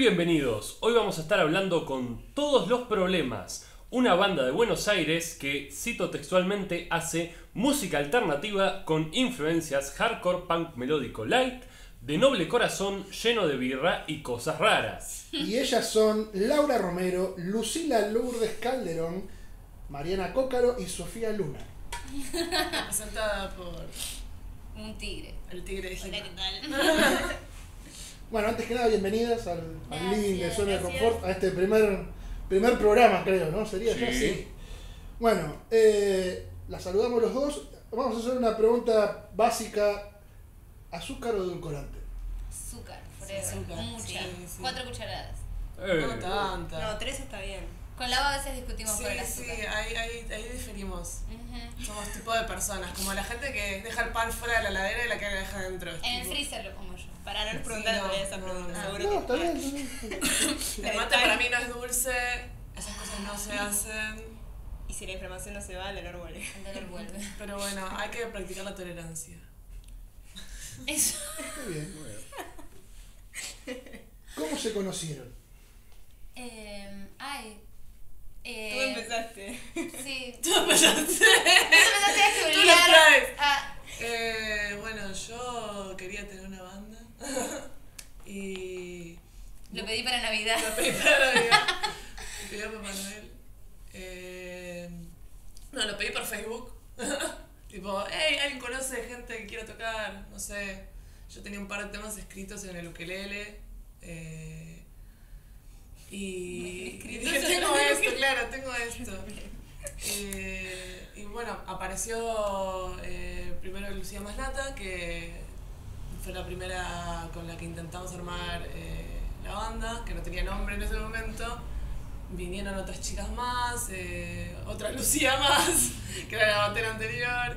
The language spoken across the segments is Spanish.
bienvenidos. Hoy vamos a estar hablando con Todos los Problemas, una banda de Buenos Aires que, cito textualmente, hace música alternativa con influencias hardcore punk melódico light, de noble corazón, lleno de birra y cosas raras. Y ellas son Laura Romero, Lucila Lourdes Calderón, Mariana Cócaro y Sofía Luna. Presentada por Un tigre. el tigre de Hola. ¿qué tal? Bueno, antes que nada, bienvenidas al, al living de Zona de. Confort, a este primer, primer programa, creo, ¿no? Sería ya Sí. así. Bueno, eh, las saludamos los dos. Vamos a hacer una pregunta básica: ¿azúcar o edulcorante? Azúcar, forever. Azúcar, Mucha. sí, sí. Cuatro cucharadas. Eh, No tanta. No, tres está bien. Con Lava a veces discutimos sí, por el sí, azúcar. ahí, ahí, ahí diferimos. Somos tipo de personas, como la gente que deja el pan fuera de la heladera y la que la deja dentro. En el freezer lo como yo. Para no les Sí, no, esa no, pregunta, no. seguro No, que bien. bien. El mate para mí no es dulce, esas cosas no se hacen. Y si la inflamación no se va, el olor vuelve. El dolor vuelve. Pero bueno, hay que practicar la tolerancia. Eso. Muy bien. ¿Cómo se conocieron? Eh, ay. Tú Eh, empezaste. Sí. Tú empezaste. Tú empezaste a Tú lo chulear traes. a- Eh, bueno, yo quería tener una banda y Lo pedí para Navidad. lo pedí para Navidad. Lo pedí a Papá Noel. Eh, no, lo pedí por Facebook. tipo, hey, ¿alguien conoce gente que quiera tocar? No sé. Yo tenía un par de temas escritos en el ukelele. eh, y, dije, tengo esto, claro, tengo esto. Eh, y bueno, apareció eh, primero Lucía Maslata, que fue la primera con la que intentamos armar eh, la banda, que no tenía nombre en ese momento. Vinieron otras chicas más, otra Lucía más, que era la batera anterior.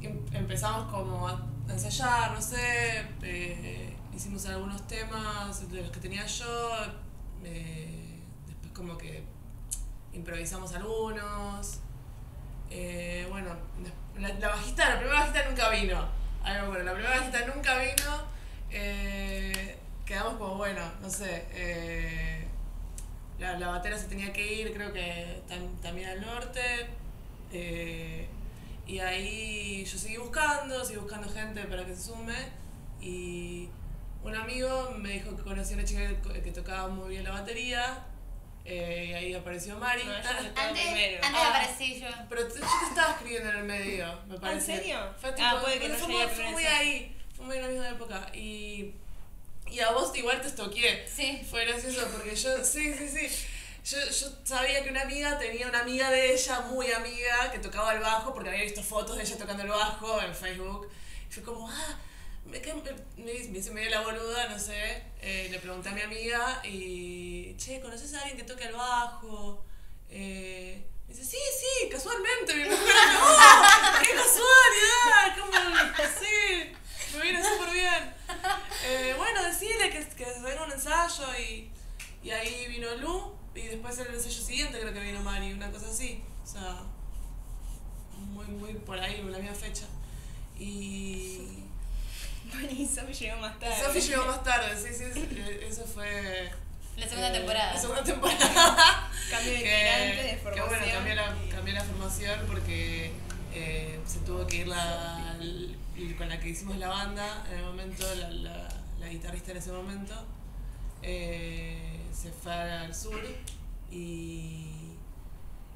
Em- empezamos como a ensayar, no sé, hicimos algunos temas de los que tenía yo, eh, después como que improvisamos algunos. Eh, bueno, la, la bajista, la primera bajista nunca vino. Bueno, la primera bajista nunca vino. eh, quedamos como, bueno, no sé. la, la batera se tenía que ir, creo que tam- también al norte. y ahí yo seguí buscando, seguí buscando gente para que se sume. Y un amigo me dijo que conocía a una chica que, que tocaba muy bien la batería. eh, y ahí apareció Mari. No, Ah, Antes, Ah. aparecí yo. pero te- yo te estaba escribiendo en el medio, me parece. serio? Fue, Ah, puede que pero no fue, muy, fue ahí, fue muy en la misma época. Y, y a vos igual te estoqué. Sí. Fue gracioso porque yo, sí, sí, sí. Yo, yo sabía que una amiga tenía una amiga de ella, muy amiga, que tocaba el bajo, porque había visto fotos de ella tocando el bajo en Facebook. Y fue como, ah, me, me, me, hice medio la boluda, no sé. Eh, le pregunté a mi amiga y, che, ¿conoces a alguien que toque el bajo? Eh, me dice, sí, sí, casualmente. Mi mujer, no, qué casualidad, como, sí, me viene súper bien. Eh, bueno, decirle que, que venga un ensayo y, y ahí vino Lu y después el ensayo siguiente creo que vino Mari, una cosa así. O sea, muy, muy por ahí, la misma fecha. Y Bueno, y Sophie llegó más tarde. Sophie llegó más tarde, sí, sí, eh, eso fue... La segunda eh, temporada. La segunda temporada. Cambio de que, integrante, de que formación. bueno, cambié la, cambié la formación porque eh, se tuvo que ir la, l- con la que hicimos la banda en el momento, la, la, la guitarrista en ese momento, eh, se fue al sur y,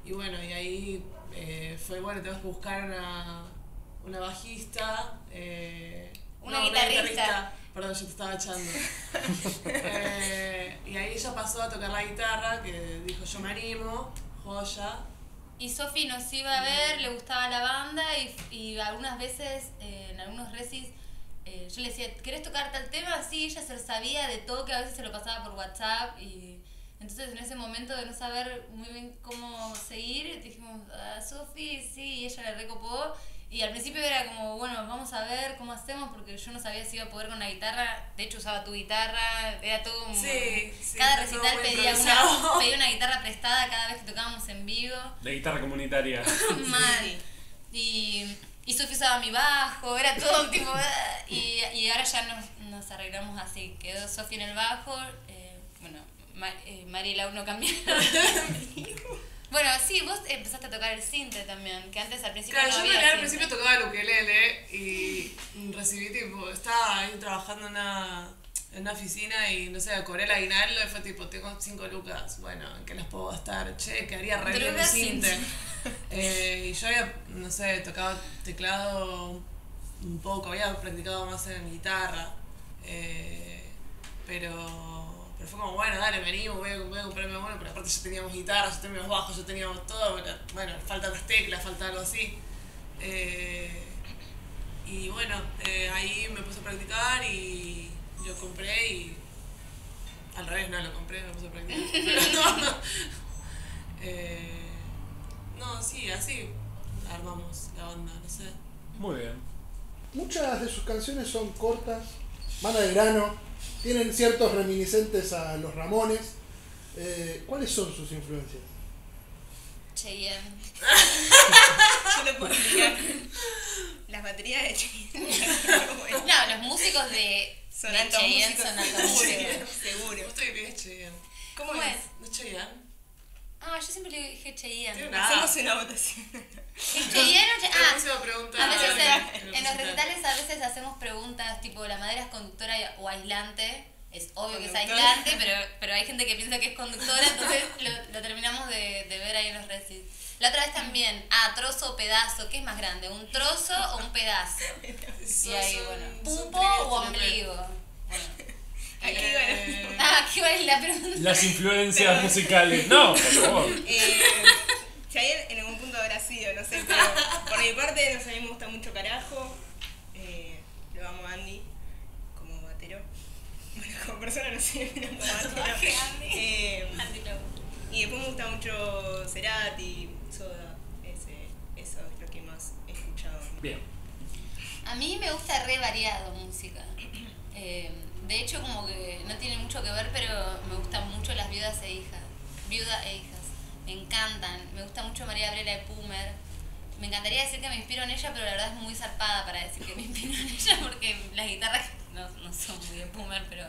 y bueno, y ahí eh, fue bueno, tenemos que buscar una, una bajista. eh, Una no, guitarrista. Perdón, yo te estaba echando. Eh, y ahí ella pasó a tocar la guitarra, que dijo yo me animo, joya. Y Sofi nos iba a ver, le gustaba la banda y, y algunas veces eh, en algunos recis eh, yo le decía, ¿querés tocar tal tema? Sí, ella se lo sabía de todo, que a veces se lo pasaba por WhatsApp y entonces en ese momento de no saber muy bien cómo seguir, dijimos, a Sofi, sí, y ella le recopó y al principio era como, bueno, vamos a ver cómo hacemos porque yo no sabía si iba a poder con la guitarra, de hecho usaba tu guitarra, era todo un... Sí, sí, cada recital pedía una, improvisado. pedía una guitarra prestada cada vez que tocábamos en vivo. La guitarra comunitaria. Mal. Y, y Sofía usaba mi bajo, era todo tipo. Y, y ahora ya nos, nos arreglamos así. Quedó Sofía en el bajo, eh, bueno, Ma- eh, Mari y Lau no cambiaron. bueno, sí, vos empezaste a tocar el cinte también, que antes al principio Claro, no yo en había realidad al principio tocaba el ukelele y recibí tipo, estaba ahí trabajando en una, en una oficina y no sé, cobré el aguinaldo y fue tipo, tengo cinco lucas, bueno, ¿en qué las puedo gastar? Che, que haría re bien un cinte. Eh, y yo había, no sé, tocado teclado un poco, había practicado más en guitarra, eh, pero, pero fue como, bueno, dale, venimos, voy a, voy a comprarme uno, pero aparte ya teníamos guitarra, ya teníamos bajos, ya teníamos todo, pero, bueno, faltan las teclas, falta algo así. Eh, y bueno, eh, ahí me puse a practicar y lo compré y... Al revés, no lo compré, me puse a practicar. Eh, no, sí, así armamos la banda, no sé. Muy bien. Muchas de sus canciones son cortas, van al grano, tienen ciertos reminiscentes a los Ramones. Eh, ¿Cuáles son sus influencias? Cheyenne. Yo lo puedo explicar. Las baterías de Cheyenne. No, los músicos de, son de Cheyenne músicos. son altos músicos. Seguro. Es Cheyenne. ¿Cómo, ¿Cómo es? es? ¿No es Cheyenne? Ah, yo siempre le dije Cheyenne. Una- Hacemos una votación. ¿Es Cheyenne o Che- La Ah, pregunta. a veces en- en, el en los recital. recitales a veces hacemos preguntas tipo la madera es conductora o aislante. Es obvio que es aislante, pero, pero hay gente que piensa que es conductora, entonces lo, lo terminamos de, de ver ahí en los recitales. La otra vez también, ah, trozo o pedazo, ¿qué es más grande? ¿Un trozo o un pedazo? Y ahí, bueno, pupo o ombligo. Bueno. Aquí, Eh. Ah, qué vale la pregunta. Las influencias musicales. No, por favor. Eh, Cheyenne en algún punto habrá sido, no sé, pero por mi parte, no sé, a mí me gusta mucho Carajo. Eh, lo amo a Andy como batero. Bueno, como persona no sé, pero como batero. Eh, y después me gusta mucho Cerati, Soda, ese, eso es lo que más he escuchado. Bien. A mí me gusta re variado música. Eh, de hecho, como que no tiene mucho que ver, pero me gustan mucho las viudas e hijas. Viuda e hijas. Me encantan. Me gusta mucho María Gabriela de Pumer. Me encantaría decir que me inspiro en ella, pero la verdad es muy zarpada para decir que me inspiro en ella, porque las guitarras no, no son muy de Pumer, pero,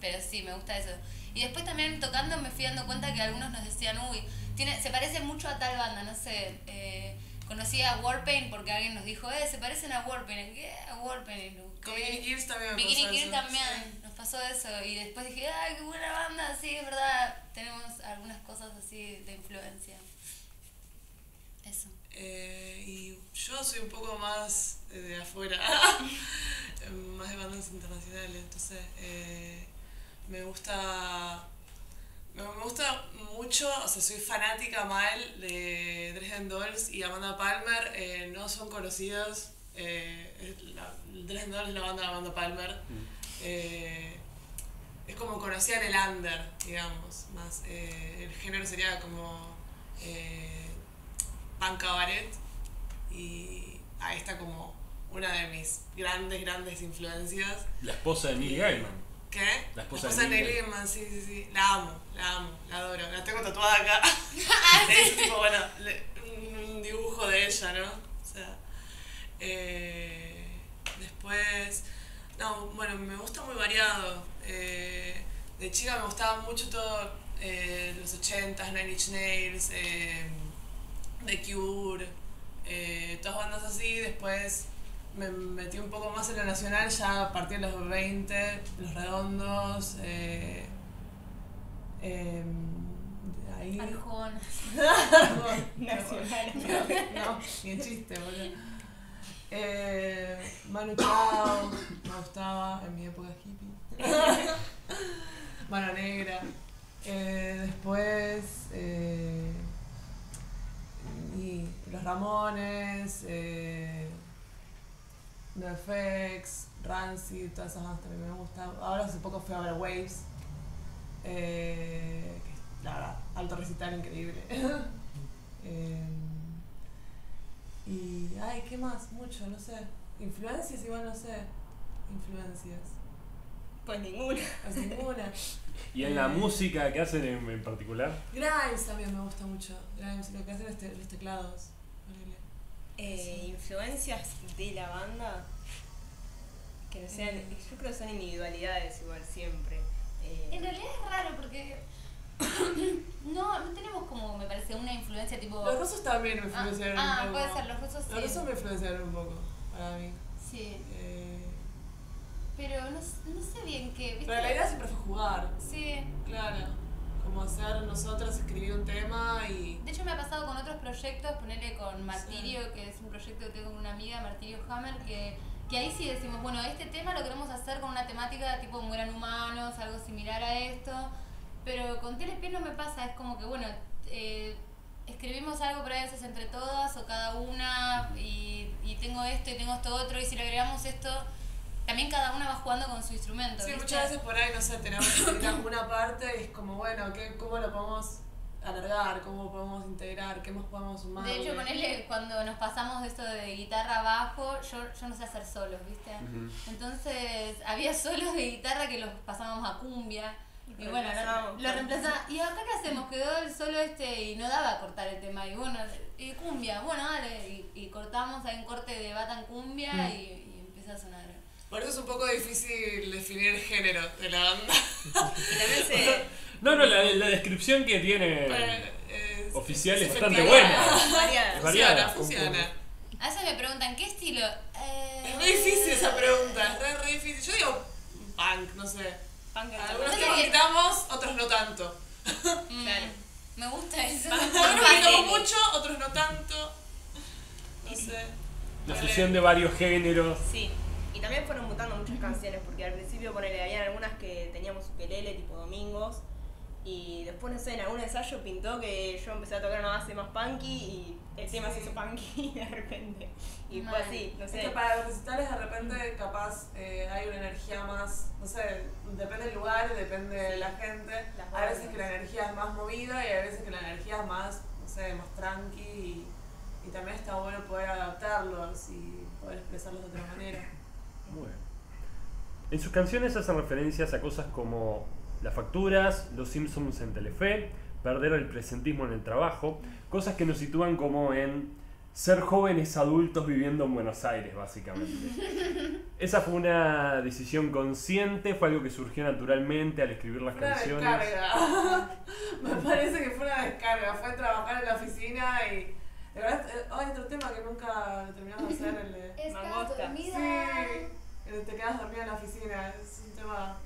pero sí, me gusta eso. Y después también tocando me fui dando cuenta que algunos nos decían, uy, tiene, se parece mucho a tal banda, no sé. Eh, conocí a Warpaint porque alguien nos dijo, eh, se parecen a Warpaint. ¿Qué? A Warpaint. Con busqué. Bikini Kids también me Bikini también, nos pasó eso. Y después dije, ay, qué buena banda, sí, es verdad. Tenemos algunas cosas así de influencia. Eso. Eh, y yo soy un poco más eh, de afuera, más de bandas internacionales, entonces eh, me gusta me gusta mucho, o sea, soy fanática mal de Dresden Dolls y Amanda Palmer, eh, no son conocidos, eh, la, Dresden Dolls es la banda de Amanda Palmer, eh, es como conocían el under, digamos, más, eh, el género sería como eh, punk cabaret y ahí está como una de mis grandes, grandes influencias. La esposa de Neil Gaiman. ¿Qué? La esposa de de Neil Gaiman, sí, sí, sí. La amo, la amo, la adoro. La tengo tatuada acá. Es tipo, bueno, un, un dibujo de ella, ¿no? O sea. eh, después. No, bueno, me gusta muy variado. Eh, de chica me gustaba mucho todo. eh, los 80s, Nine Inch Nails, eh, The Cure, eh, todas bandas así. Después me metí un poco más en lo nacional ya a partir de los 20, Los Redondos. Eh, em, ahí. Arjona. Nacional. No, ni en chiste, boludo. Eh, Manu Chao, me gustaba en mi época hippie. Mano Negra. Eh, después. eh, Los Ramones, eh, NoFX, Rancid, todas esas bandas también me gustan. Ahora hace poco fui a ver Waves. Eh, la verdad, alto recital increíble. y, ay, ¿qué más? Mucho, no sé. Influencias, igual no sé. Influencias. Pues ninguna. Es ninguna. ¿Y en la música que hacen en, en particular? Grimes también me gusta mucho. Grimes, lo que hacen es te- los teclados. Eh, influencias de la banda que no sean, Mm. yo creo que son individualidades igual siempre. Eh, En realidad es raro porque no, no tenemos como, me parece, una influencia tipo... Los rusos también me influenciaron ah, un poco. puede ser, los rusos Los sí. rusos me influenciaron un poco, para mí. Sí, Eh, pero no, no sé bien qué, ¿viste? pero la idea siempre fue jugar, Sí. claro. Como hacer nosotros, escribir un tema y... De hecho me ha pasado con otros proyectos, ponerle con Martirio, que es un proyecto que tengo con una amiga, Martirio Hammer, que, que ahí sí decimos, bueno, este tema lo queremos hacer con una temática tipo mueran humanos, algo similar a esto, pero con Telespiel no me pasa, es como que, bueno, eh, escribimos algo por ahí a veces entre todas o cada una y, y tengo esto y tengo esto otro y si le agregamos esto, también cada una va jugando con su instrumento. Sí, ¿viste? muchas veces por ahí, no sé, tenemos alguna parte y es como, bueno, ¿qué, ¿cómo lo podemos alargar? ¿Cómo podemos integrar? ¿Qué más podemos sumar? De hecho, ponele, cuando nos pasamos de esto de guitarra abajo, yo, yo no sé hacer solos, ¿viste? Entonces, había solos de guitarra que los pasábamos a cumbia. Y bueno, Reemplazamos. lo reemplazaba. ¿Y acá qué hacemos? Quedó el solo este y no daba a cortar el tema. Y bueno, y cumbia, bueno, dale. Y, y cortamos, hay un corte de bata en cumbia y, y empieza a sonar. Por eso es un poco difícil definir el género de la banda. y también se. No, no, la, la descripción que tiene Pero, eh, oficial es bastante buena. variada. Es variada. Funciona, funciona. A veces me preguntan, ¿qué estilo? Eh, Es muy difícil esa pregunta, es re difícil. Yo digo punk, no sé. Algunos que- gritamos, otros no tanto. mm, Claro. Me gusta eso. Algunos gritamos mucho, otros no tanto. No sé. La fusión de varios géneros. Sí. Y también fueron mutando muchas canciones, porque al principio ponele, habían algunas que teníamos ukelele, tipo domingos. Y después, no sé, en algún ensayo pintó que yo empecé a tocar una base más punky y el tema se hizo punky de repente. Y fue así, no Es sé. que para los recitales de repente capaz eh, hay una energía más, no sé, depende del lugar, depende de la gente. Las Hay veces que la energía es más movida y hay veces que la energía es más, no sé, más tranqui y, y también está bueno poder adaptarlos y poder expresarlos de otra manera. Muy bien. En sus canciones hacen referencias a cosas como las facturas, los Simpsons en Telefe, perder el presentismo en el trabajo, cosas que nos sitúan como en ser jóvenes adultos viviendo en Buenos Aires, básicamente. Esa fue una decisión consciente, fue algo que surgió naturalmente al escribir las Fue una canciones. descarga. Me parece que fue una descarga. Fue trabajar en la oficina y. De verdad, eh, hay otro tema que nunca terminamos de hacer, el de. Mangosta. Sí, el de te quedas dormida en la oficina. Es un tema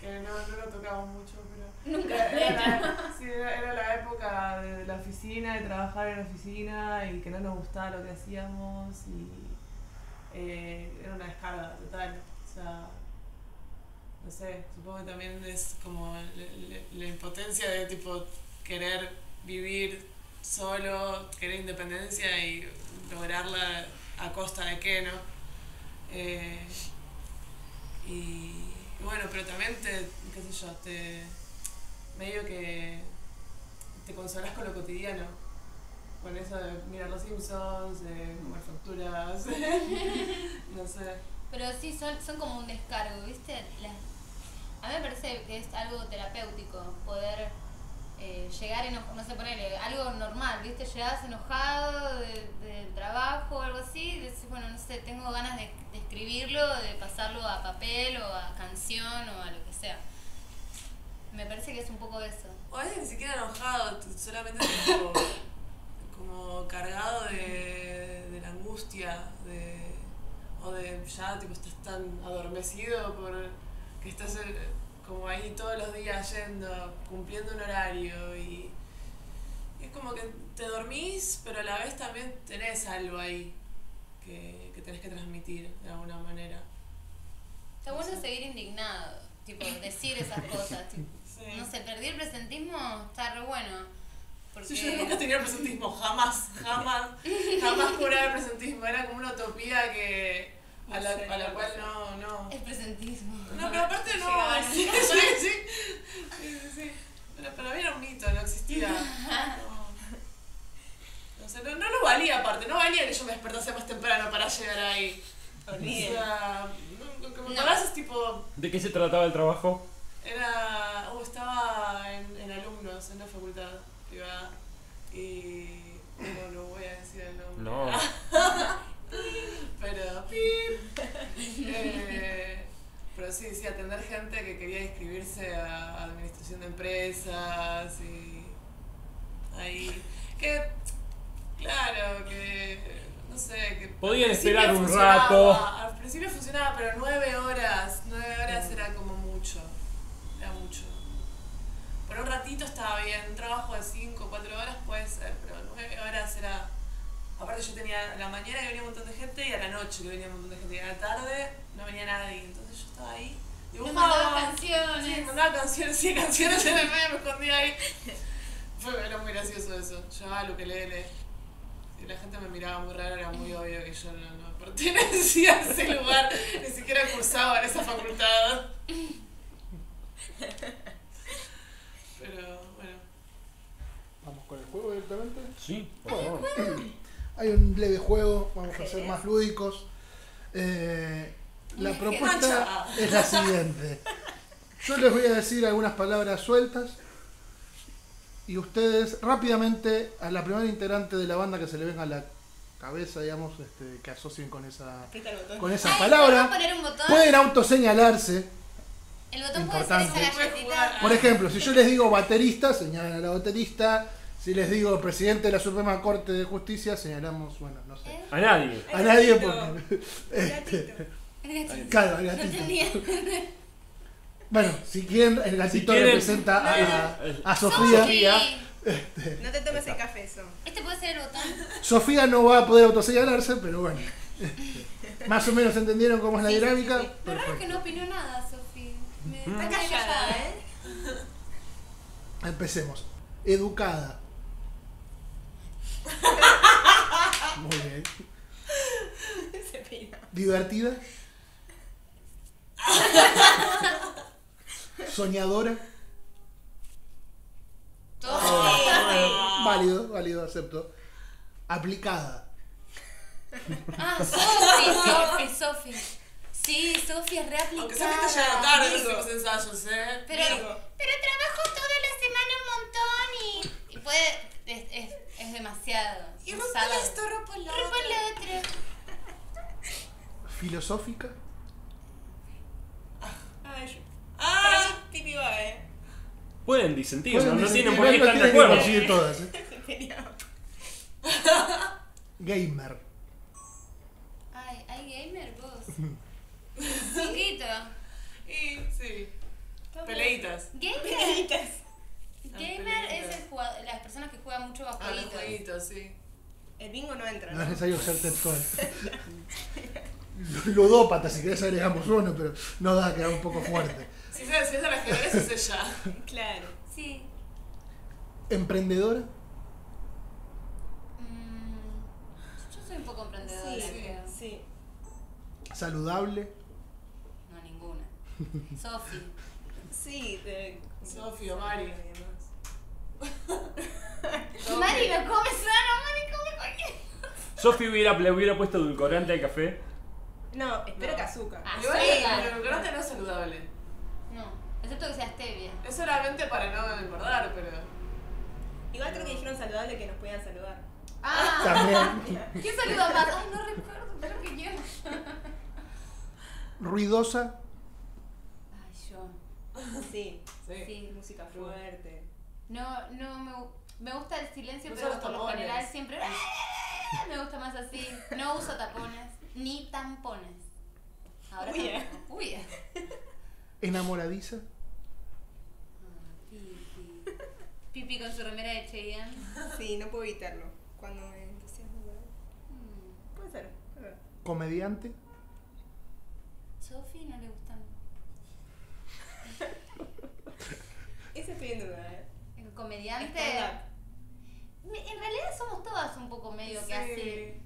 que no, no lo tocamos mucho, pero. Nunca. Era, la, sí, era, era la época de la oficina, de trabajar en la oficina y que no nos gustaba lo que hacíamos y. eh, era una descarga total. O sea no sé, supongo que también es como le- le- la impotencia de tipo querer vivir solo, querer independencia y lograrla a costa de qué, ¿no? Eh, y bueno, pero también te, qué sé yo, te medio que te consolas con lo cotidiano. Con eso de mirar los Simpsons, de comer facturas, no sé. Pero sí, son, son como un descargo, ¿viste? A mí me parece que es algo terapéutico poder eh, llegar enojado, no sé, ponerle algo normal, ¿viste? Llegás enojado de- del trabajo o algo así, y decís, bueno, no sé, tengo ganas de, escribirlo, de pasarlo a papel o a canción o a lo que sea. Me parece que es un poco eso. O veces ni siquiera enojado, solamente como, como cargado de, de la angustia, de, o de ya tipo estás tan adormecido por que estás eh, como ahí todos los días yendo, cumpliendo un horario y, y es como que te dormís, pero a la vez también tenés algo ahí que, que tenés que transmitir de alguna manera. Está bueno seguir indignado, tipo, decir esas cosas. tipo, Sí. No sé, perdí el presentismo, está re bueno. Porque... Sí, yo nunca tenía presentismo, jamás, jamás, jamás juraba el presentismo. Era como una utopía que a la, a la cual no, no. El presentismo. No, pero aparte no. Sí, sí, sí. sí. Pero para mí era un mito, no existía. No. O sea, no, no lo valía aparte, no valía que yo me despertase más temprano para llegar ahí. O sea, como No. tipo. ¿De qué se trataba el trabajo? Era. Oh, estaba en, en alumnos en la facultad privada. Y. No, no voy a decir el nombre. No. Pero. Eh, Pero sí, sí, atender gente que quería inscribirse a administración de empresas y ahí. Que, claro, que, no sé, que... Podían esperar un rato. Al principio funcionaba, pero nueve horas, nueve horas era como mucho, era mucho. Por un ratito estaba bien, un trabajo de cinco, cuatro horas puede ser, pero nueve horas era... Aparte yo tenía a la mañana que venía un montón de gente y a la noche que venía un montón de gente y a la tarde no venía nadie, entonces yo estaba ahí. Me dibujaba. mandaba canciones. Sí, mandaba canciones, sí, canciones en el medio, me escondía ahí. Fue, era muy gracioso eso. Llevaba lo que leele. Y la gente me miraba muy raro, era muy obvio que yo no, no pertenecía a ese lugar, ni siquiera cursaba en esa facultad. Pero bueno. Vamos con el juego directamente. Sí, por favor. Hay un leve juego, vamos a ser más lúdicos. Eh, la propuesta es la siguiente. Yo les voy a decir algunas palabras sueltas y ustedes rápidamente a la primera integrante de la banda que se le venga a la cabeza, digamos, este, que asocien con esa, con esa Ay, ¿podemos palabra, pueden autoseñalarse. El botón Importante. puede ser esa. Por ejemplo, si yo les digo baterista, señalan a la baterista. Si les digo presidente de la Suprema Corte de Justicia, señalamos, bueno, no sé. A nadie. A nadie gatito. porque. El gatito. El gatito. Claro, el No gatito. entendía. Bueno, si quieren, el gatito quieren- representa a, a- a Sofía. Sofía. No te tomes el café, eso. Este puede ser el botón. Sofía no va a poder autoseñalarse, pero bueno. Más o menos entendieron cómo es la Sí, sí, dinámica. sí, sí. Lo raro es que Perfecto. no opinó nada, Sofía. Me está callada, ¿eh? Empecemos. Educada. Muy bien. Divertida. Soñadora. Todo. Válido, válido, acepto. Aplicada. Ah, Sofi, Sofi, Sofi. Sí, Sofi es reaplicada. Aunque se te llega tarde los ensayos, ¿eh? Pero, pero trabajo toda la semana un montón y puede. Es, es, es demasiado. Y sábado. esto, rompo lo otro. el otro. Filosófica. Ay, yo. Ah, va, eh. Pueden disentir, no, Pueden no decir- tienen por qué estar no de tienen que acuerdo. coincidir todas, ¿eh? Gamer. Ay, hay gamer vos. Chiquito. Y sí. Peleitas. Gamer. Peleitas. Gamer es el jugador, las personas que juegan mucho a Ah, los jueguitos. sí. El bingo no entra, No es necesario ser textual. Ludópata, si querés agregamos uno, pero no da, queda un poco fuerte. Si sabes si es el ajedrez, es ella. Claro. Sí. Emprendedora. Mm, yo soy un poco emprendedora, Sí, creo. sí. Saludable. No, ninguna. Sofi. Sí, de. Sofi o Mari. Mari no come sano, Mari come cualquier. Sofi hubiera, le hubiera puesto edulcorante al café. No, espero No. que azúcar. Ah. Igual el edulcorante no es saludable. No, excepto que sea stevia. Es solamente para no engordar, pero. Igual creo que dijeron saludable que nos podían saludar. Ah, También. ¿quién saluda más? Ay, no recuerdo, creo que yo. Ruidosa. Ay, yo. Sí. Sí. Sí. Música fuerte. No, no me, me gusta el silencio, No pero por lo general siempre. Me gusta más así. No uso tapones, ni tampones. Ahora Uy, eh. Uy, eh. Enamoradiza. Ah, Pipi. Pipi con su remera de Cheyenne. Sí, no puedo evitarlo. Cuando me entusiasmo. ¿verdad? Mm. Puede ser. puede ser. Comediante. Sofi no le gustan. Ese estoy en duda, ¿eh? Comediante. En realidad somos todas un poco medio que Sí. así.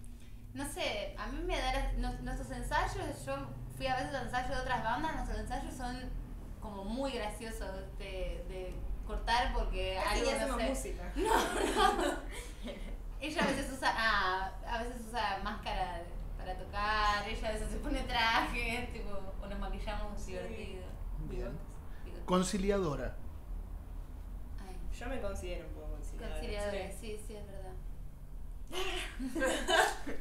No sé, a mí me da nuestros ensayos, yo fui a veces a ensayos de otras bandas, nuestros ensayos son como muy graciosos de, de cortar porque Casi algo no sé. música. Ella a veces usa, ah, a veces usa máscara para tocar, ella a veces se pone trajes, tipo, o nos maquillamos Sí. divertido. Bien. Conciliadora. Yo me considero un poco conciliadora. conciliadora, sí, sí, es verdad.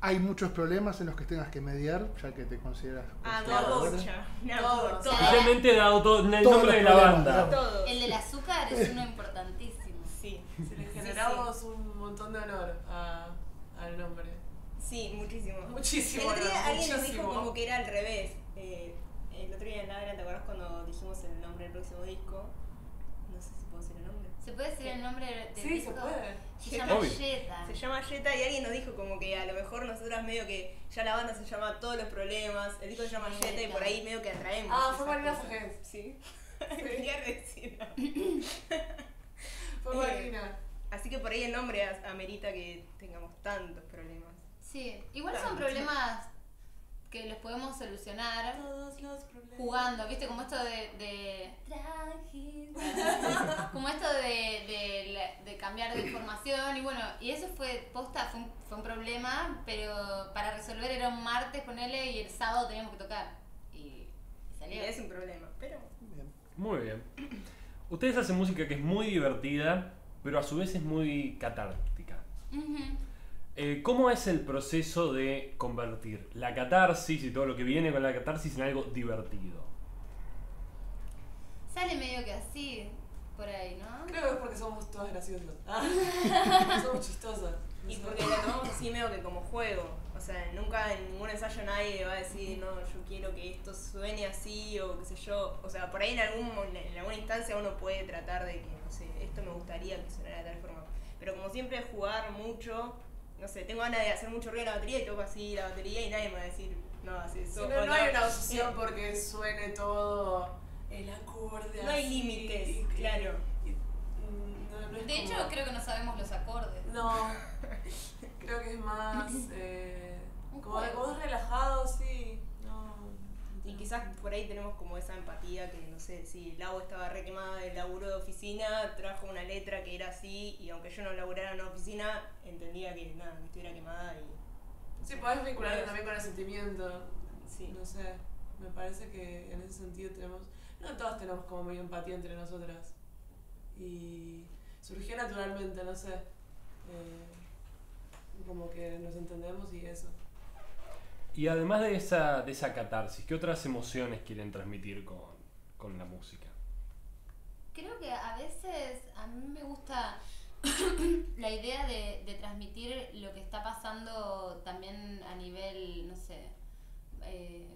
Hay muchos problemas en los que tengas que mediar, ya que te consideras. Ah, consideradora. mucha. No. Especialmente dado todo el Todos nombre de la banda. Todos. El del azúcar es uno importantísimo. Sí. Si le generamos un montón de honor a, al nombre. Sí, muchísimo. Muchísimo El otro día honor, alguien nos dijo como que era al revés. Eh, el otro día en Ladra, ¿te acuerdas cuando dijimos el nombre del próximo disco? No sé si puedo decir el nombre. ¿Se puede decir el nombre del Sí, disco? se puede. Se llama Obvio. Jetta. Se llama Jetta y alguien nos dijo como que a lo mejor nosotras medio que ya la banda se llama Todos los Problemas, el disco se llama Jetta. Y por ahí medio que atraemos. Ah, fue Marina. Ferrez. Sí. Quería decirlo. Fue Eh, Marina. Así que por ahí el nombre amerita que tengamos tantos problemas. Sí, igual son problemas que los podemos solucionar Todos los problemas. jugando, ¿viste? Como esto de... de como esto de, de, de cambiar de información y bueno, y eso fue posta, fue un, fue un problema, pero para resolver era un martes con él y el sábado teníamos que tocar. Y, y Y salió. es un problema, pero Bien. Muy bien. Ustedes hacen música que es muy divertida, pero a su vez es muy catártica. Ujú. Eh, ¿Cómo es el proceso de convertir la catarsis y todo lo que viene con la catarsis en algo divertido? Sale medio que así, por ahí, ¿no? Creo que es porque somos todas graciosas. Ah, somos chistosas. Y porque lo tomamos así medio que como juego. O sea, nunca en ningún ensayo nadie va a decir, no, yo quiero que esto suene así o qué sé yo. O sea, por ahí en, algún, en alguna instancia uno puede tratar de que, no sé, esto me gustaría que sonara de tal forma. Pero como siempre jugar mucho, no sé, tengo ganas de hacer mucho ruido en la batería y toco así la batería y nadie me va a decir, no, así eso. no, hay una Eh, obsesión porque suene todo el acorde. No hay así, límites, claro. y- mm, no- no es De hecho, como- creo que no sabemos los acordes. No, creo que es más. Eh, como, es relajado, sí. No. Y quizás por ahí tenemos como esa empatía que, no sé, si Lau estaba re quemada del laburo de oficina, trajo una letra que era así, y aunque yo no laburara en una oficina, entendía que nada, estuviera quemada y. Sí, podés vincularte también con el sentimiento. Sí. No sé, me parece que en ese sentido tenemos. No todos tenemos como medio empatía entre nosotras. Y surgió naturalmente, no sé. eh, como que nos entendemos y eso. Y además de esa, de esa catarsis, ¿qué otras emociones quieren transmitir con, con la música? Creo que a veces a mí me gusta la idea de, de transmitir lo que está pasando también a nivel, no sé, eh,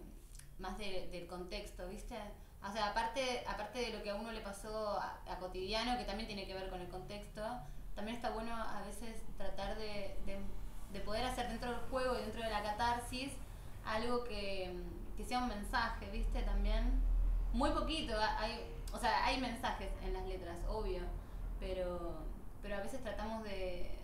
más de- del contexto, ¿viste? O sea, aparte, aparte de lo que a uno le pasó a, cotidiano, que también tiene que ver con el contexto, también está bueno a veces tratar de- de poder hacer dentro del juego y dentro de la catarsis algo que, que sea un mensaje, ¿viste? También muy poquito, hay, o sea, hay mensajes en las letras, obvio, pero, pero a veces tratamos de,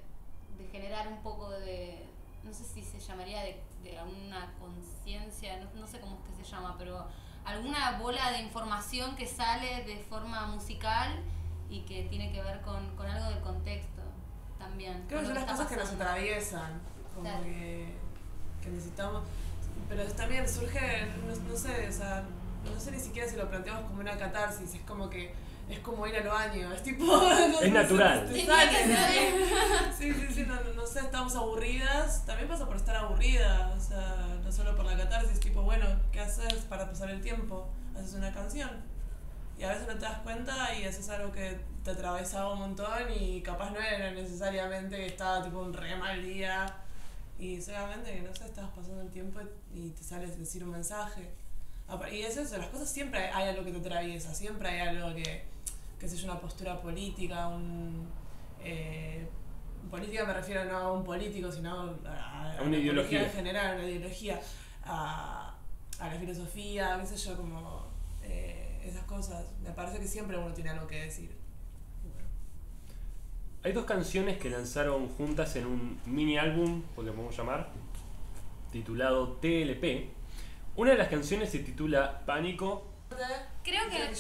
de generar un poco de, no sé si se llamaría de, de alguna conciencia, no, no sé cómo es que se llama, pero alguna bola de información que sale de forma musical y que tiene que ver con, con algo del contexto también. Creo que son las cosas que nos atraviesan. Como Claro. que, que necesitamos. Pero también surge, no, no sé, o sea, no sé ni siquiera si lo planteamos como una catarsis, es como que es como ir al baño, es tipo. no sé, natural. Sí, sí, sí, no, no- no sé, estamos aburridas. También pasa por estar aburrida, o sea, no solo por la catarsis, tipo, bueno, ¿qué haces para pasar el tiempo? Haces una canción. Y a veces no te das cuenta y haces algo que te atravesaba un montón y capaz no era necesariamente que estaba tipo un re mal día. Y solamente que no sé, estabas pasando el tiempo y te sale decir un mensaje. Y es eso, las cosas siempre hay, algo que te atraviesa, siempre hay algo que, qué sé yo, una postura política, un... Eh, política me refiero no a un político, sino a, a, A una ideología. en general, a una ideología, a, a la filosofía, qué sé yo, como eh, esas cosas. Me parece que siempre uno tiene algo que decir. Hay dos canciones que lanzaron juntas en un mini álbum, pues lo podemos llamar, titulado TLP. Una de las canciones se titula Pánico. Creo que,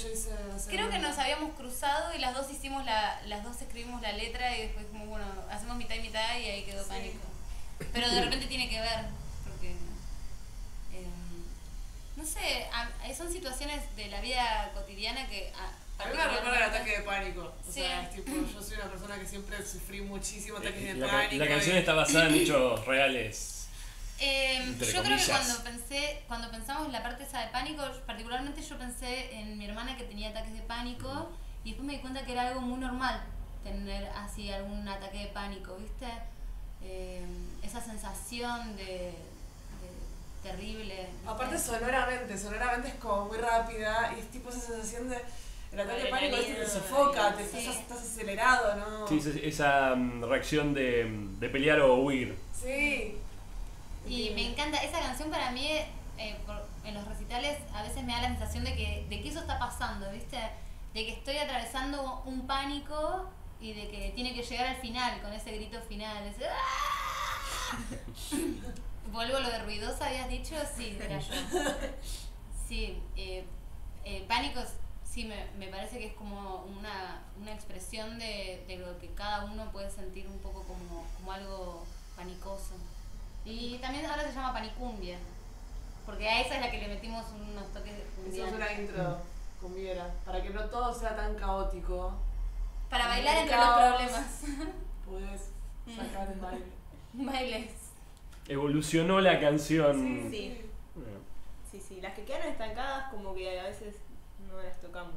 creo nos habíamos cruzado y las dos hicimos la, las dos escribimos la letra y después como bueno, hacemos mitad y mitad y ahí quedó Sí. pánico. Pero de repente tiene que ver, porque em, no sé, a- son situaciones de la vida cotidiana que a, A mí me recuerda el ataque de pánico. O Sí. sea, es tipo, yo soy una persona que siempre sufrí muchísimo ataques de La, pánico. la canción y- está basada en hechos reales. Eh, Entre yo creo que cuando pensé, cuando pensamos en la parte esa de pánico, particularmente yo pensé en mi hermana que tenía ataques de pánico y después me di cuenta que era algo muy normal tener así algún ataque de pánico, ¿viste? Eh, esa sensación de, de terrible. Aparte sonoramente, sonoramente es como muy rápida y es tipo esa sensación de el ataque de pánico te sofoca, te Sí. estás, estás acelerado, ¿no? Sí, esa- esa mm, reacción de, de pelear o huir. Sí. Y me encanta, esa canción para mí, eh, por- en los recitales, a veces me da la sensación de que, de que eso está pasando, ¿viste? De que estoy atravesando un pánico y de que tiene que llegar al final, con ese grito final. ese ¡ah! Vuelvo a lo de ruidosa, habías dicho, sí, era yo. Sí, eh, eh, pánico, sí, me, me parece que es como una, una expresión de, de lo que cada uno puede sentir un poco como, como algo panicoso. Y también ahora se llama panicumbia, porque a esa es la que le metimos unos toques de cumbia. Hicimos una intro con Viera, para que no todo sea tan caótico. Para bailar entre los problemas. Puedes sacar el baile. Bailes. Evolucionó la canción. Sí, sí. Bueno, Sí, sí, las que quedaron estancadas como que a veces no las tocamos.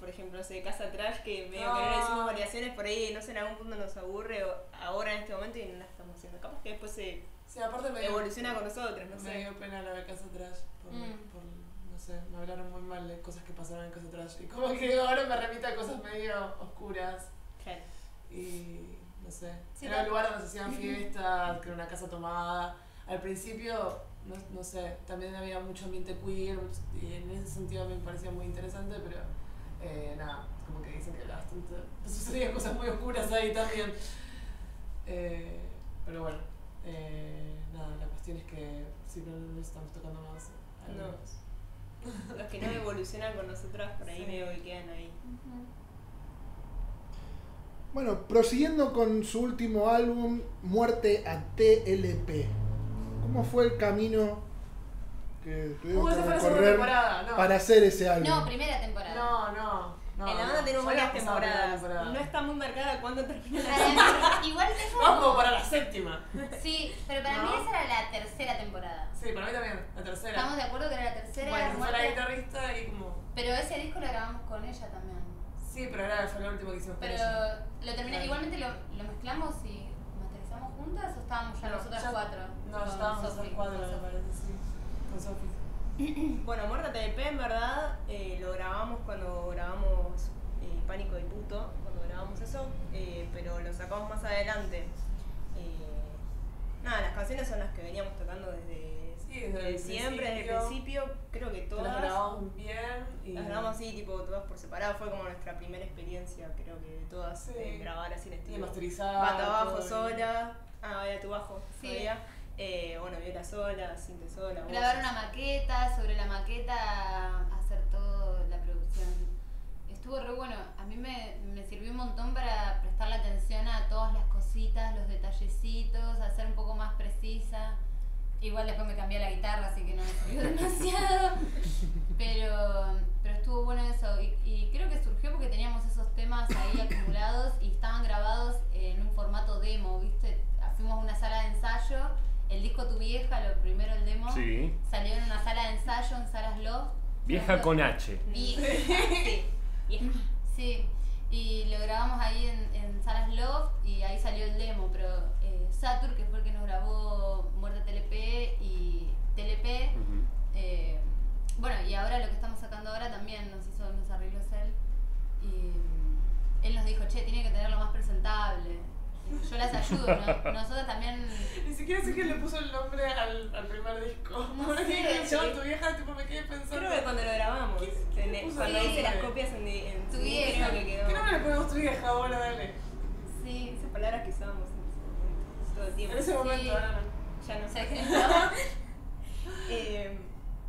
Por ejemplo, no sé, Casa Trash, que medio que no le Ah. decimos variaciones por ahí, no sé, en algún punto nos aburre o- ahora en este momento y no la estamos haciendo. Capaz que después se Sí, aparte me dio, evoluciona con nosotros, no me sé. dio pena lo de Casa Trash. Por, Mm. por, no sé, me hablaron muy mal de cosas que pasaron en Casa Trash. Y como que ahora me remite a cosas medio oscuras. Claro. Y no sé. Sí, era un lugar donde se hacían fiestas, que era una casa tomada. Al principio, no, no sé, también había mucho ambiente queer y en ese sentido me parecía muy interesante, pero eh, nada, como que dicen que era bastante. sucedían cosas muy oscuras ahí también. Eh, pero bueno, eh, nada, la cuestión es que si no nos estamos tocando más. No. Los que no evolucionan con nosotras por ahí Sí. medio que quedan ahí. Bueno, prosiguiendo con su último álbum, Muerte a TLP. ¿Cómo fue el camino que tuvimos que esa fue la segunda recorrer temporada, no. para hacer ese álbum? No, primera temporada. No, no. no en la no. banda tenemos varias temporadas. temporada. No está muy marcada cuándo termina la mí- igual Vamos como para la séptima. Sí, pero para mí esa era la tercera temporada. Sí, para mí también, la tercera. Estamos de acuerdo que era la tercera. bueno, fue la guitarrista y como. Pero ese disco lo grabamos con ella también. Sí, pero era, fue lo último que hicimos con Pero ella. lo termina, Claro. igualmente lo, lo mezclamos y juntas o estábamos ya No, nosotras ya- cuatro. No, estábamos Sofi, nosotros cuatro, me parece, sí. Con Sofi. Bueno, Muerta TDP en verdad eh, lo grabamos cuando grabamos eh, Pánico de Puto, cuando grabamos eso, eh, pero lo sacamos más adelante. Eh, nada, las canciones son las que veníamos tocando desde, Sí, desde el siempre, desde el principio. creo que Todas las grabamos bien y. Las grabamos así, tipo, todas por separado, fue como nuestra primera experiencia, creo que de todas, Sí. eh, grabar así en Y estilo. masterizar. Banda bajo todo bien. sola, ah, era tu bajo, Sí. todavía. Eh, bueno, viola sola, cinte sola. Grabar una maqueta, sobre la maqueta hacer toda la producción. Estuvo re bueno. A mí me, me sirvió un montón para prestarle atención a todas las cositas, los detallecitos, hacer un poco más precisa. Igual después me cambié la guitarra, así que no me sirvió demasiado. Pero, Vieja, lo primero el demo, Sí. salió en una sala de ensayo en Salas Loft. Vieja con H. Vieja. Sí, vieja. Sí, y lo grabamos ahí en, en Salas Love y ahí salió el demo, pero eh, Satur, que fue el que nos grabó Muerte TLP y TLP, eh, bueno, y ahora lo que estamos sacando ahora también nos hizo unos arreglos él y mm, él nos dijo, che, tiene que tenerlo más presentable. Yo las ayudo, ¿no? Nosotros también... Ni siquiera sé quién le puso el nombre al, al primer disco. No sé, que sí. tu vieja, tipo me quedé pensando. Creo que cuando lo grabamos, ¿Quién- en- quién puso cuando hice las copias en, en Tu vieja. que quedó. ¿Qué nombre le ponemos tu vieja ahora? Dale. Sí, Esas palabras que usábamos en ese momento, todo el tiempo. En ese momento, Sí. ahora no. Ya no sé. que- Eh,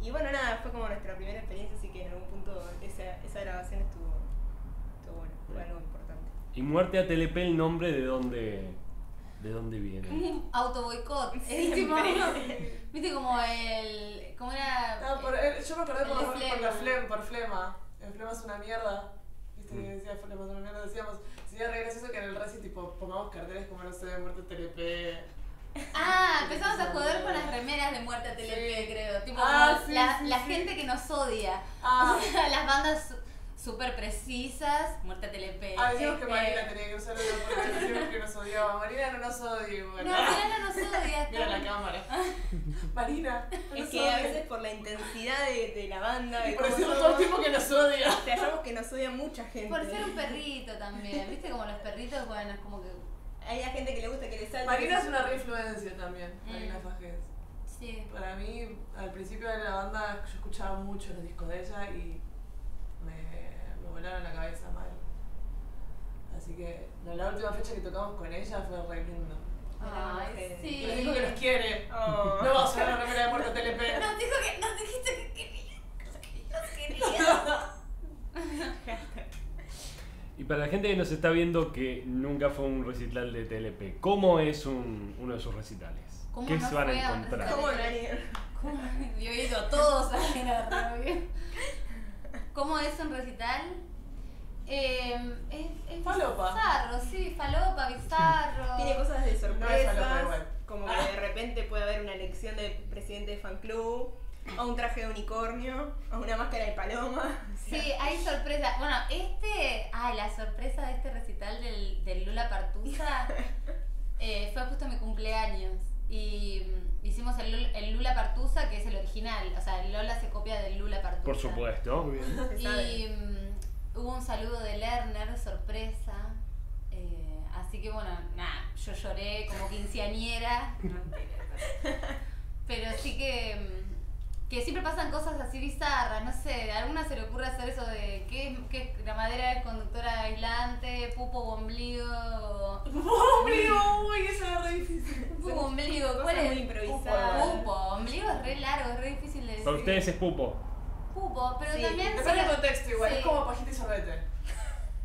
y bueno, nada, fue como nuestra primera experiencia, así que en algún punto esa, esa grabación estuvo, estuvo bueno, fue algo. Y Muerte a TLP, el nombre de dónde, de dónde viene. un auto boicot. Es Siempre. tipo- Viste como el... ¿Cómo era? No, por, eh, yo me acordé El por, por Flema. la flema, por flema. El flema es una mierda. Viste que decía flema es una mierda. Decíamos, sería re gracioso que en el Racing tipo pongamos carteles como no sé, muerte TLP. Ah, empezamos a joder con las remeras de muerte a Telefe, Sí. creo. Tipo, Ah, como sí, la, sí, la sí. gente que nos odia. Ah. O sea, las bandas súper precisas, muerte a Telefe. Ah, decimos que Marina tenía que usar una porque decimos que nos odiaba. Marina no nos odia, No, bueno. Marina nos odia. Mira la cámara. Marina. no Es nos que a veces por la intensidad de, de la banda, de Por somos, todo el tiempo que nos odia. te hallamos que nos odia mucha gente. Por ser un perrito también. ¿Viste? Como los perritos, bueno, es como que. Hay gente que le gusta que le salga. Marina es una re influencia también, Mm. Marina Fajes. Sí. Para mí, al principio de la banda, yo escuchaba mucho los discos de ella y me, volaron la cabeza mal. Así que no, la última fecha que tocamos con ella fue re lindo. Ay, sí. les dijo que nos quiere. Oh. No vamos a ver la remera de Puerto TLP. Nos dijo que. Nos dijiste que quería. Nos quería. Y para la gente que nos está viendo que nunca fue un recital de TLP, ¿cómo es un- uno de sus recitales? ¿Cómo ¿Qué no se van a a encontrar? ¿Cómo lo harían? ¿Cómo? Yo he ido a todos a bien. ¿Cómo es un recital? Eh, es, es Falopa. bizarro, sí, falopa, bizarro. Tiene cosas de No falopa igual. como que de repente puede haber una elección de presidente de fan club, o un traje de unicornio, o una máscara de paloma. o sea, Sí, hay sorpresa. Bueno, este. Ay, la sorpresa de este recital del, del Lula Partusa eh, fue justo mi cumpleaños. Y mm, hicimos el, el Lula Partusa, que es el original. O sea, el Lola se copia del Lula Partusa. Por supuesto. Muy bien. Y mm, hubo un saludo de Lerner, sorpresa. Eh, así que bueno, nada, yo lloré como quinceañera. Pero sí que, mm, que siempre pasan cosas así bizarras, no sé, a alguna se le ocurre hacer eso de que, que la madera es conductora aislante, pupo ombligo. ¡Ombligo! ¡Uy, eso era re difícil! Pupo ombligo, Cosas ¿cuál es? muy improvisadas. Pupo, ombligo es re largo, es re difícil de decir. Para ustedes es pupo. Pupo, pero Sí, también. Depende del contexto igual, sí. es como pajita y sorbete.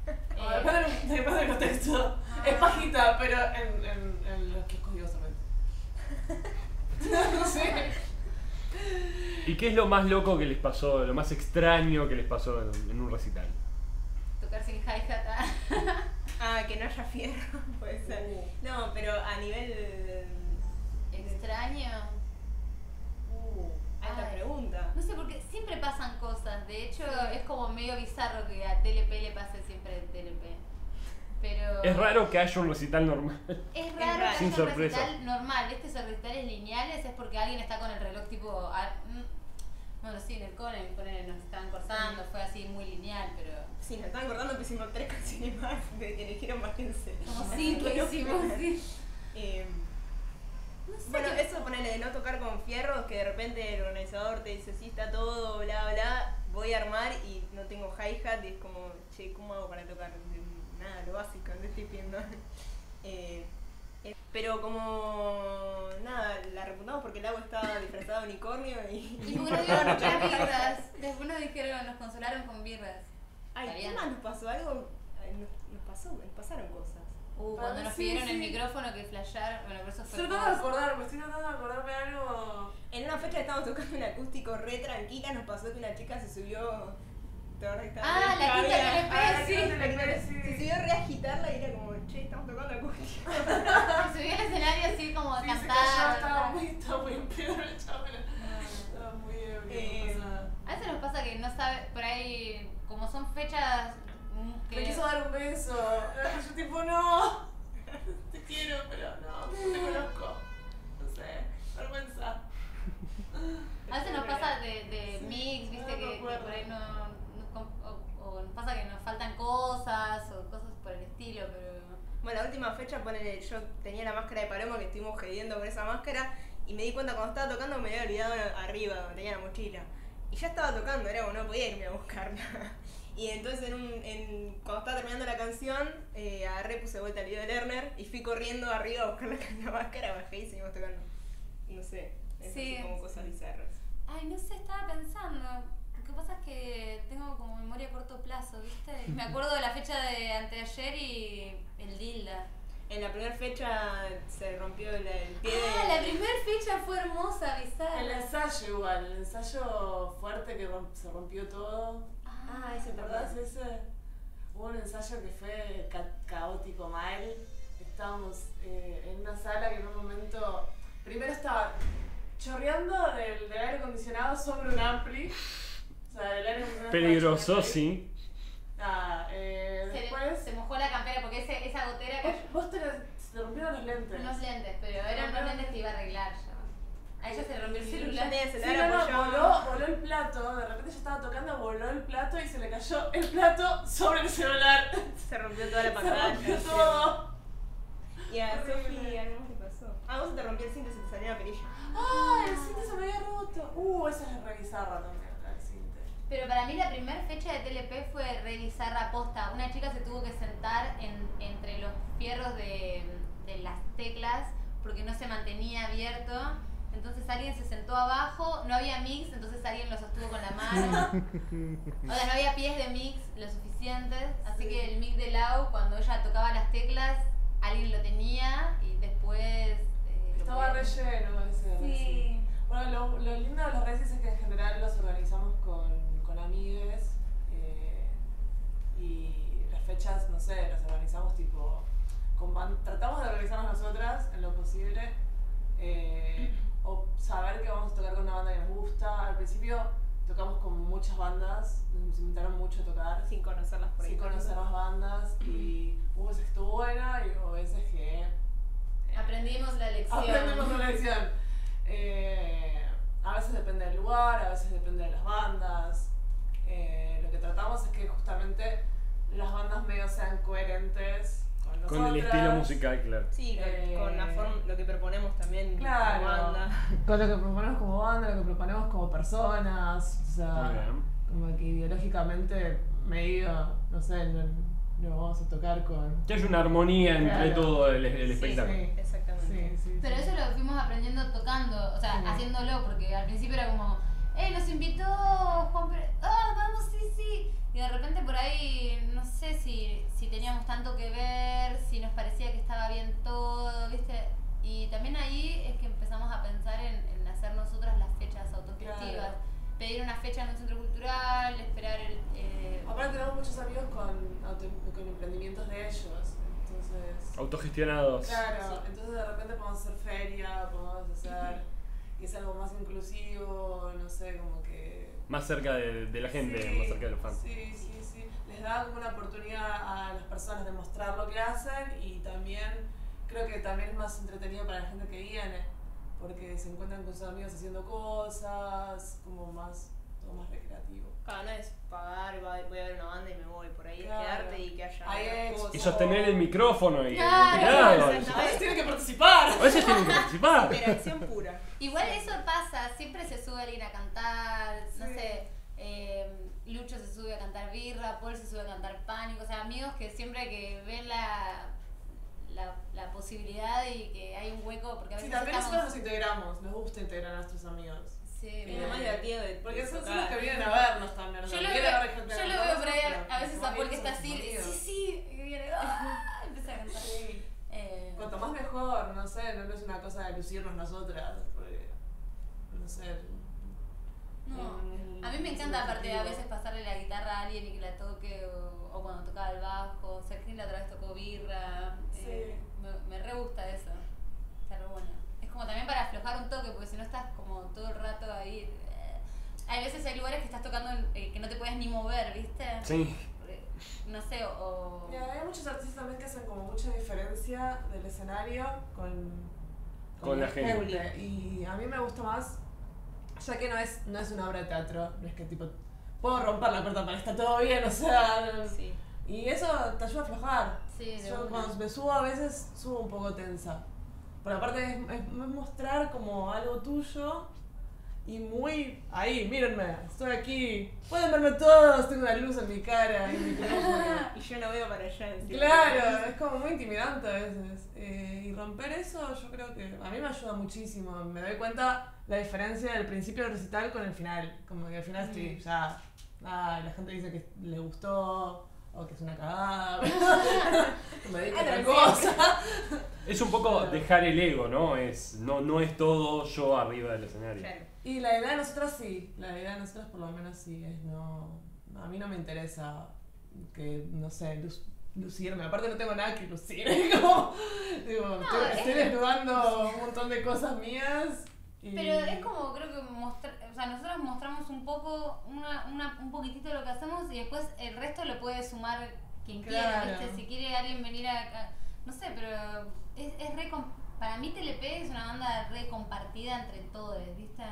Eh, Ah, Depende del- depende del contexto. Es pajita, pero en, en, en los que escogió sorbete. no sé. ¿Y qué es lo más loco que les pasó, lo más extraño que les pasó en, en un recital? tocar sin hi-hat. ah. Ah, que no haya fierro, puede ser. No, pero a nivel. de- Extraño. Uh, alta Ay. pregunta. No sé, porque siempre pasan cosas. De hecho, es como medio bizarro que a TLP le pase siempre en TLP. Pero. Es raro que haya un recital normal. Es raro. que Sin haya un sorpresa. recital normal. Este son recitales lineales, es porque alguien está con el reloj tipo. a- mm, bueno, sí, en el Conen, ponele, nos estaban cortando, fue así muy lineal, pero. Sí, nos estaban cortando, pusimos tres canciones más de que eligieron bájense. Como que hicimos, sí. Eh, No sé bueno, qué- eso ponele de no tocar con fierros, que de repente el organizador te dice, sí, está todo, bla, bla, voy a armar y no tengo hi-hat y es como, che, ¿cómo hago para tocar? Nada, lo básico, no estoy pidiendo. Eh, eh, pero como, nada, la reputamos porque el agua estaba disfrazada de unicornio y... Y muchas birras. Después nos dijeron, nos consolaron con birras. Ay, ¿qué más nos pasó? Algo, nos, nos pasó, nos pasaron cosas. Uh, Ah, cuando nos sí, pidieron el micrófono que flashear, bueno, por eso fue. Estoy tratando de acordarme, estoy tratando de acordarme de algo. En una fecha estábamos tocando un acústico re tranquila, nos pasó que una chica se subió. ¿Te acordás que estaba Ah, la quinta? TLP, Ah, la sí. Se subió re a agitarla y era como, che, estamos tocando acústico. Se subió al escenario así como Sí, cantar. estaba muy, estaba muy en pedo la chabona. Estaba muy ebrio, Eh. A veces nos pasa que no sabe, por ahí, como son fechas mm, que. Me quiso dar un beso. Yo tipo, no. Te quiero, pero no, no te conozco. No sé, vergüenza. A veces nos pasa de, de Sí, mix, viste, no que, que por ahí no. Nos pasa que nos faltan cosas o cosas por el estilo, pero. Bueno, la última fecha, ponele, yo tenía la máscara de paloma que estuvimos gediendo con esa máscara y me di cuenta cuando estaba tocando me había olvidado arriba, donde tenía la mochila. Y ya estaba tocando, era como no podía irme a buscarla. Y entonces en un, en, cuando estaba terminando la canción, eh, agarré, puse vuelta al video de Lerner y fui corriendo arriba a buscar la, la máscara, bajé y seguimos tocando. No sé, es Sí. así como cosas bizarras. Ay, no sé, estaba pensando. Lo que pasa es que tengo como memoria a corto plazo, ¿viste? Me acuerdo de la fecha de anteayer y el Dilda. En la primera fecha se rompió la- el pie Ah, de... la primera fecha fue hermosa, El bizarra. ensayo igual, el ensayo fuerte que romp- se rompió todo. Ah, ese ¿Te acordás ese? Hubo un ensayo que fue ca- caótico mal. Estábamos eh, en una sala que en un momento primero estaba chorreando del, del aire acondicionado sobre un ampli. O sea, el aire acondicionado. Peligroso, sí. Nada, eh, Se, después. se mojó la campera porque ese- esa gotera Vos, cayó. vos te, se te rompieron los lentes. Unos lentes, pero eran unos lentes que iba a arreglar ya. A ella se le rompió el celular. tenía el Sí, celular no, no, apoyado. voló, voló el plato, de repente yo estaba tocando, voló el plato y se le cayó el plato sobre el celular. Se rompió toda la Se pantalla. rompió todo. Y a Horrible. Sofía, ¿qué más le pasó? Ah, vos se te rompió el cinto y se te salió la perilla. ¡Ay, el cinte se me había roto! Uh, esa es re bizarra también. Pero para mí la primera fecha de TLP fue revisar la posta. Una chica se tuvo que sentar en- entre los fierros de, de las teclas porque no se mantenía abierto. Entonces alguien se sentó abajo, no había mix, entonces alguien lo sostuvo con la mano. O sea, no había pies de mix lo suficientes. Así que el mix de Lau, cuando ella tocaba las teclas, alguien lo tenía y después... eh, Estaba podía- re lleno ese Sí. Bueno, lo, lo lindo de los recis es que en general los organizamos con, con amigues eh, y las fechas, no sé, las organizamos tipo. Con tratamos de organizarnos nosotras en lo posible eh, o saber que vamos a tocar con una banda que nos gusta. Al principio tocamos con muchas bandas, nos invitaron mucho a tocar Sin conocerlas por ahí. sin conocer las bandas y hubo veces que estuvo buena y hubo veces que eh, Aprendimos la lección. Aprendimos una lección. Eh, a veces depende del lugar, a veces depende de las bandas. Eh, lo que tratamos es que justamente las bandas medio sean coherentes con nosotras. Con el estilo musical, claro. Sí, con, Eh, con la forma, lo que proponemos también Claro. como banda. Con lo que proponemos como banda, lo que proponemos como personas. O sea, como que ideológicamente medio, no sé, no, no vamos a tocar con. Que haya una armonía entre Claro. todo el, el Sí, espectáculo. Sí, Exactamente. sí, sí. Pero sí. eso lo fuimos aprendiendo tocando, o sea, Sí. haciéndolo, porque al principio era como, ¡eh, nos invitó Juan Pérez! ¡Ah, vamos, sí, sí! Y de repente por ahí, no sé si, si teníamos tanto que ver, si nos parecía que estaba bien todo, ¿viste? Y también ahí es que empezamos a pensar en, en hacer nosotras las fechas autogestivas. Claro. Pedir una fecha en un centro cultural, esperar el... eh, Aparte tenemos muchos amigos con, auto- con emprendimientos de ellos. Entonces. Autogestionados. Claro, entonces de repente podemos hacer feria, podemos hacer. y es algo más inclusivo, no sé, como que. Más cerca de, de la gente, Sí, más cerca de los fans. Sí, sí, sí. Les da como una oportunidad a las personas de mostrar lo que hacen y también creo que también es más entretenido para la gente que viene, porque se encuentran con sus amigos haciendo cosas, como más, todo más recreativo. Cada no es pagar, voy a ver una banda y me voy por ahí, es Claro. quedarte y que haya expo. cosas. Y sostener el micrófono y Claro, claro, veces tienen que participar. A veces tienen que participar. Interacción pura. Igual eso pasa, siempre se sube alguien a cantar, no Sí. sé, eh, Lucho se sube a cantar birra, Paul se sube a cantar pánico, o sea, amigos que siempre que ven la, la, la posibilidad y que hay un hueco, porque a Sí, veces también nosotros nos estamos... integramos, nos gusta integrar a nuestros amigos. Sí, Es bien. lo más divertido de Porque de son, los que vienen a vernos también. Yo lo veo, yo lo veo por ahí a veces a Paul que está así, sí, sí, y viene, ¡ah! empieza a cantar. Sí. Eh, Cuanto más mejor, no sé, no es una cosa de lucirnos nosotras, porque, no sé. No. A mí me en encanta aparte a veces pasarle la guitarra a alguien y que la toque o, o cuando tocaba el bajo. Sergín la otra vez tocó birra. eh, me, me re gusta eso. Está re bueno. Es como también para aflojar un toque porque si no estás como todo el rato ahí. eh. Hay veces hay lugares que estás tocando eh, que no te puedes ni mover, ¿viste? Sí. No sé, o... Mira, hay muchos artistas también que hacen como mucha diferencia del escenario con, Con la gente. Y a mí me gusta más, ya que no es, no es una obra de teatro, no es que tipo, puedo romper la puerta para que está todo bien, o sea. Sí. Y eso te ayuda a aflojar. Sí, de Yo cuando me subo a veces subo un poco tensa. Pero aparte es, es- es mostrar como algo tuyo y muy ahí, mírenme, estoy aquí. Pueden verme todos, tengo una luz en mi cara y mi. Y yo no veo para allá. encima. Claro, es como muy intimidante a veces. Eh, y romper eso yo creo que a mí me ayuda muchísimo. Me doy cuenta la diferencia del principio del recital con el final. Como que al final estoy ya... Ah, la gente dice que le gustó o que es una cagada. me dedico a Ah, otra cosa. Es un poco dejar el ego, ¿no? Es, no, no es todo yo arriba del escenario. Claro. Y la idea de nosotras sí, la idea de nosotras por lo menos sí es no... A mí no me interesa que, no sé, luz- lucirme. Aparte no tengo nada que lucir. como, Digo, No, estoy, es- estoy desnudando un montón de cosas mías. Y... Pero es como creo que mostrar, o sea, nosotros mostramos un poco, una, una, un poquitito de lo que hacemos y después el resto lo puede sumar quien Claro. quiera, ¿viste? Si quiere alguien venir acá, no sé, pero es, es re, para mí TLP es una banda re compartida entre todos, ¿viste?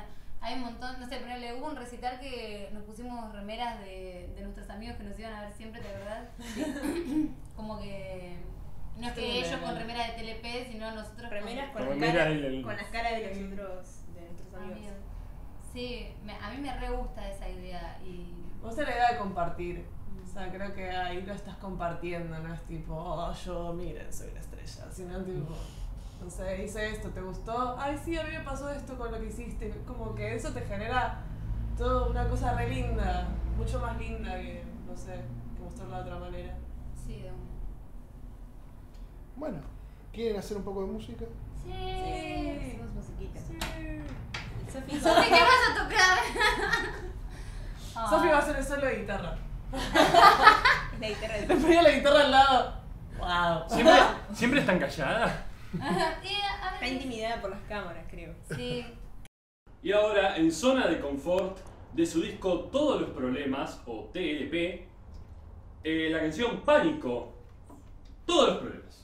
Hay un montón, no sé, pero le hubo un recital que nos pusimos remeras de, de nuestros amigos que nos iban a ver siempre, ¿de verdad? como que no es que ellos con remeras de TLP, sino nosotros con- Remeras con, Con las caras, y el- con las caras de los otros, de nuestros amigos. Amigos. Sí, me- a mí me re gusta esa idea y Vos la idea de compartir. O sea, creo que ahí lo estás compartiendo, no es tipo, oh, yo, miren, soy la estrella. Sino tipo, no sé, hice esto, ¿te gustó? Ay, sí, a mí me pasó esto con lo que hiciste. Como que eso te genera toda una cosa re linda, mucho más linda que, no sé, que mostrarla de otra manera. sí, de una. Bueno, ¿quieren hacer un poco de música? Sí. Hacemos musiquita. Sofi Sofi, ¿qué vas a tocar? Ah. Sofi va a hacer el solo de guitarra. la guitarra Le ponía la guitarra al lado. ¡Wow! ¿Siempre, ¿Siempre están calladas? Ajá, y a Está intimidada por las cámaras, creo. Sí. Y ahora, en zona de confort de su disco Todos los Problemas, o TLP, eh, la canción Pánico. Todos los problemas.